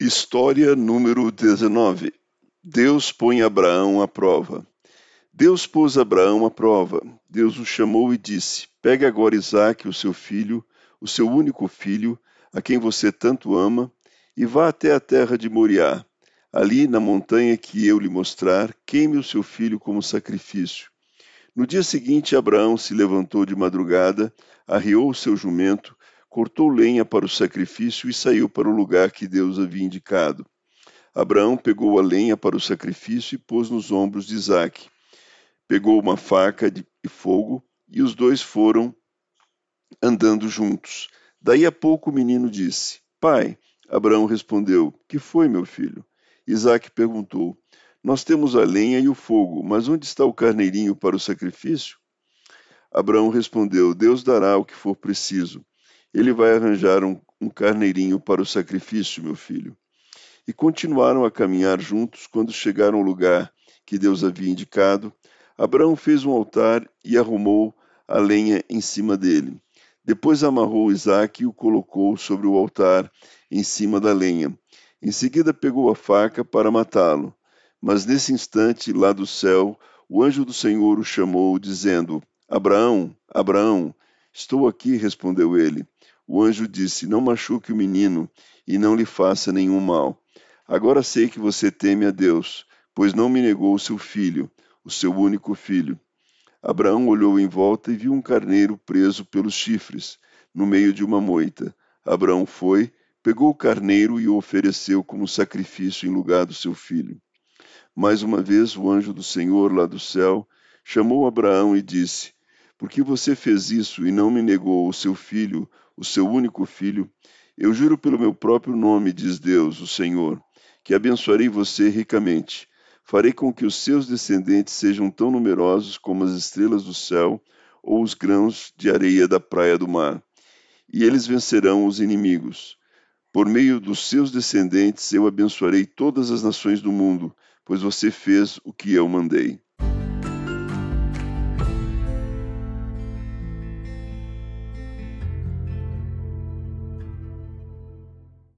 História número 19. Deus põe Abraão à prova. Deus pôs Abraão à prova. Deus o chamou e disse: Pegue agora Isaque, o seu filho, o seu único filho, a quem você tanto ama, e vá até a terra de Moriá. Ali, na montanha que eu lhe mostrar, queime o seu filho como sacrifício. No dia seguinte, Abraão se levantou de madrugada, arriou o seu jumento, cortou lenha para o sacrifício e saiu para o lugar que Deus havia indicado. Abraão pegou a lenha para o sacrifício e pôs nos ombros de Isaque. Pegou uma faca de fogo e os dois foram andando juntos. Daí a pouco o menino disse: Pai. Abraão respondeu: Que foi, meu filho? Isaque perguntou: Nós temos a lenha e o fogo, mas onde está o carneirinho para o sacrifício? Abraão respondeu: Deus dará o que for preciso. Ele vai arranjar um, um carneirinho para o sacrifício, meu filho. E continuaram a caminhar juntos quando chegaram ao lugar que Deus havia indicado. Abraão fez um altar e arrumou a lenha em cima dele. Depois amarrou Isaque e o colocou sobre o altar, em cima da lenha. Em seguida pegou a faca para matá-lo. Mas nesse instante, lá do céu, o anjo do Senhor o chamou, dizendo: Abraão, Abraão. Estou aqui, respondeu ele. O anjo disse: Não machuque o menino e não lhe faça nenhum mal. Agora sei que você teme a Deus, pois não me negou o seu filho, o seu único filho. Abraão olhou em volta e viu um carneiro preso pelos chifres, no meio de uma moita. Abraão foi, pegou o carneiro e o ofereceu como sacrifício em lugar do seu filho. Mais uma vez o anjo do Senhor lá do céu chamou Abraão e disse: Por que você fez isso e não me negou o seu filho, o seu único filho, eu juro pelo meu próprio nome, diz Deus, o Senhor, que abençoarei você ricamente. Farei com que os seus descendentes sejam tão numerosos como as estrelas do céu ou os grãos de areia da praia do mar. E eles vencerão os inimigos. Por meio dos seus descendentes eu abençoarei todas as nações do mundo, pois você fez o que eu mandei.